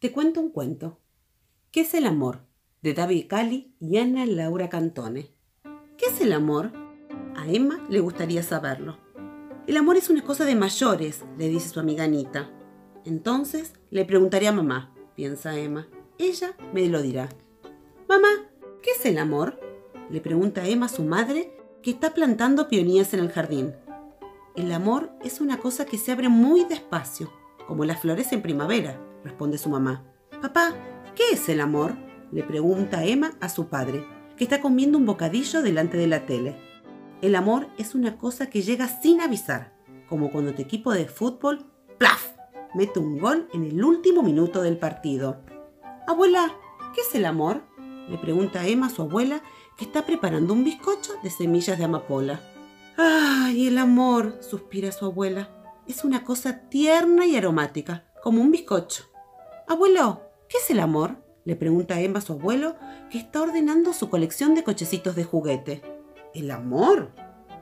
Te cuento un cuento. ¿Qué es el amor? De David Cali y Ana Laura Cantone. ¿Qué es el amor? A Emma le gustaría saberlo. El amor es una cosa de mayores, le dice su amiga Anita. Entonces le preguntaré a mamá, piensa Emma. Ella me lo dirá. Mamá, ¿qué es el amor? Le pregunta Emma a su madre, que está plantando peonías en el jardín. El amor es una cosa que se abre muy despacio, como las flores en primavera, responde su mamá. Papá, ¿qué es el amor? le pregunta Emma a su padre, que está comiendo un bocadillo delante de la tele. El amor es una cosa que llega sin avisar, como cuando tu equipo de fútbol, ¡plaf!, mete un gol en el último minuto del partido. Abuela, ¿qué es el amor? le pregunta Emma a su abuela, que está preparando un bizcocho de semillas de amapola. ¡Ay, el amor! suspira su abuela. Es una cosa tierna y aromática, como un bizcocho. Abuelo, ¿qué es el amor? le pregunta Emma a su abuelo, que está ordenando su colección de cochecitos de juguete. ¿El amor?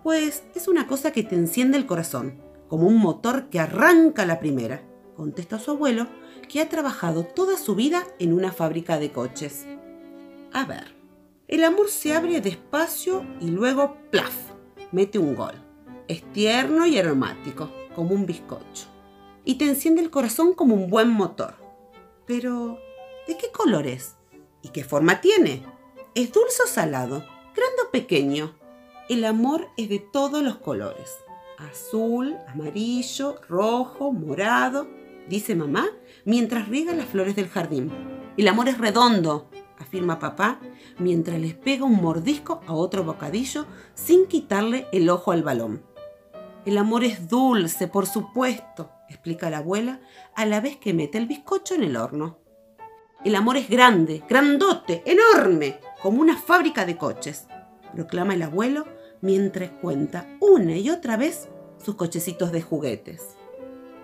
Pues es una cosa que te enciende el corazón, como un motor que arranca la primera, contesta su abuelo, que ha trabajado toda su vida en una fábrica de coches. A ver, el amor se abre despacio y luego, ¡plaf!, mete un gol. Es tierno y aromático, como un bizcocho. Y te enciende el corazón como un buen motor. Pero, ¿de qué color es? ¿Y qué forma tiene? ¿Es dulce o salado? ¿Grande o pequeño? El amor es de todos los colores. Azul, amarillo, rojo, morado, dice mamá mientras riega las flores del jardín. El amor es redondo, afirma papá, mientras les pega un mordisco a otro bocadillo sin quitarle el ojo al balón. El amor es dulce, por supuesto, explica la abuela, a la vez que mete el bizcocho en el horno. El amor es grande, grandote, enorme, como una fábrica de coches, proclama el abuelo mientras cuenta una y otra vez sus cochecitos de juguetes.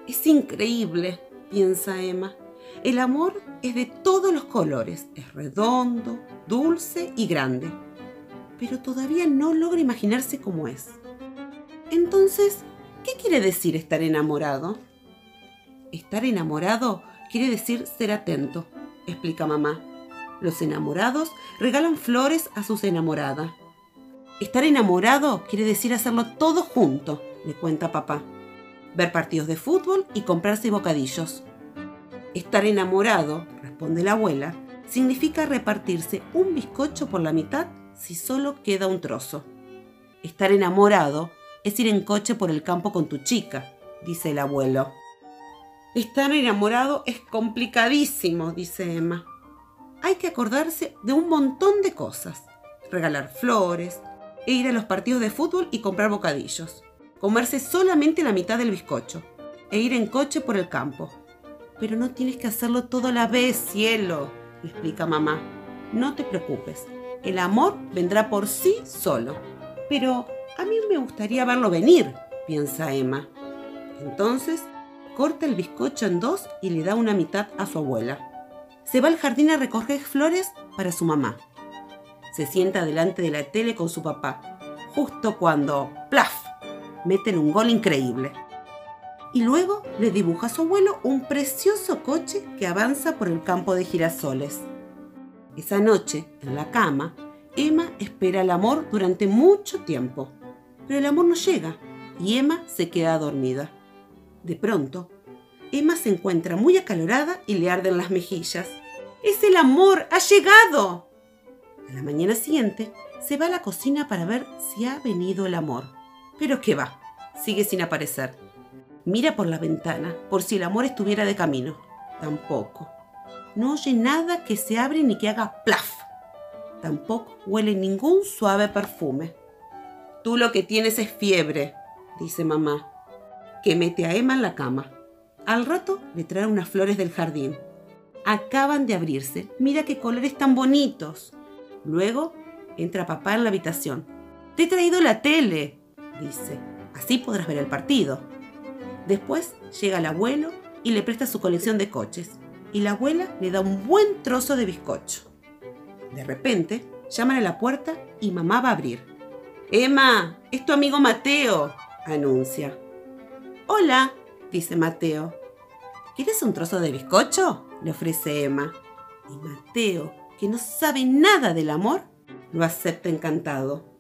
Es increíble, piensa Emma. El amor es de todos los colores, es redondo, dulce y grande, pero todavía no logra imaginarse cómo es. Entonces, ¿qué quiere decir estar enamorado? Estar enamorado quiere decir ser atento, explica mamá. Los enamorados regalan flores a sus enamoradas. Estar enamorado quiere decir hacerlo todo junto, le cuenta papá. Ver partidos de fútbol y comprarse bocadillos. Estar enamorado, responde la abuela, significa repartirse un bizcocho por la mitad si solo queda un trozo. Estar enamorado es ir en coche por el campo con tu chica, dice el abuelo. Estar enamorado es complicadísimo, dice Emma. Hay que acordarse de un montón de cosas. Regalar flores, ir a los partidos de fútbol y comprar bocadillos. Comerse solamente la mitad del bizcocho. E ir en coche por el campo. Pero no tienes que hacerlo todo a la vez, cielo, explica mamá. No te preocupes, el amor vendrá por sí solo. Pero me gustaría verlo venir, piensa Emma. Entonces, corta el bizcocho en dos y le da una mitad a su abuela. Se va al jardín a recoger flores para su mamá. Se sienta delante de la tele con su papá, justo cuando, ¡plaf!, meten un gol increíble y luego le dibuja a su abuelo un precioso coche que avanza por el campo de girasoles. Esa noche, en la cama, Emma espera el amor durante mucho tiempo, pero el amor no llega y Emma se queda dormida. De pronto, Emma se encuentra muy acalorada y le arden las mejillas. ¡Es el amor! ¡Ha llegado! A la mañana siguiente, se va a la cocina para ver si ha venido el amor. Pero qué va, sigue sin aparecer. Mira por la ventana, por si el amor estuviera de camino. Tampoco. No oye nada que se abre ni que haga plaf. Tampoco huele ningún suave perfume. Tú lo que tienes es fiebre, dice mamá, que mete a Emma en la cama. Al rato le trae unas flores del jardín. Acaban de abrirse. Mira qué colores tan bonitos. Luego entra papá en la habitación. Te he traído la tele, dice. Así podrás ver el partido. Después llega el abuelo y le presta su colección de coches. Y la abuela le da un buen trozo de bizcocho. De repente, llaman a la puerta y mamá va a abrir. Emma, es tu amigo Mateo, anuncia. Hola, dice Mateo. ¿Quieres un trozo de bizcocho? le ofrece Emma. Y Mateo, que no sabe nada del amor, lo acepta encantado.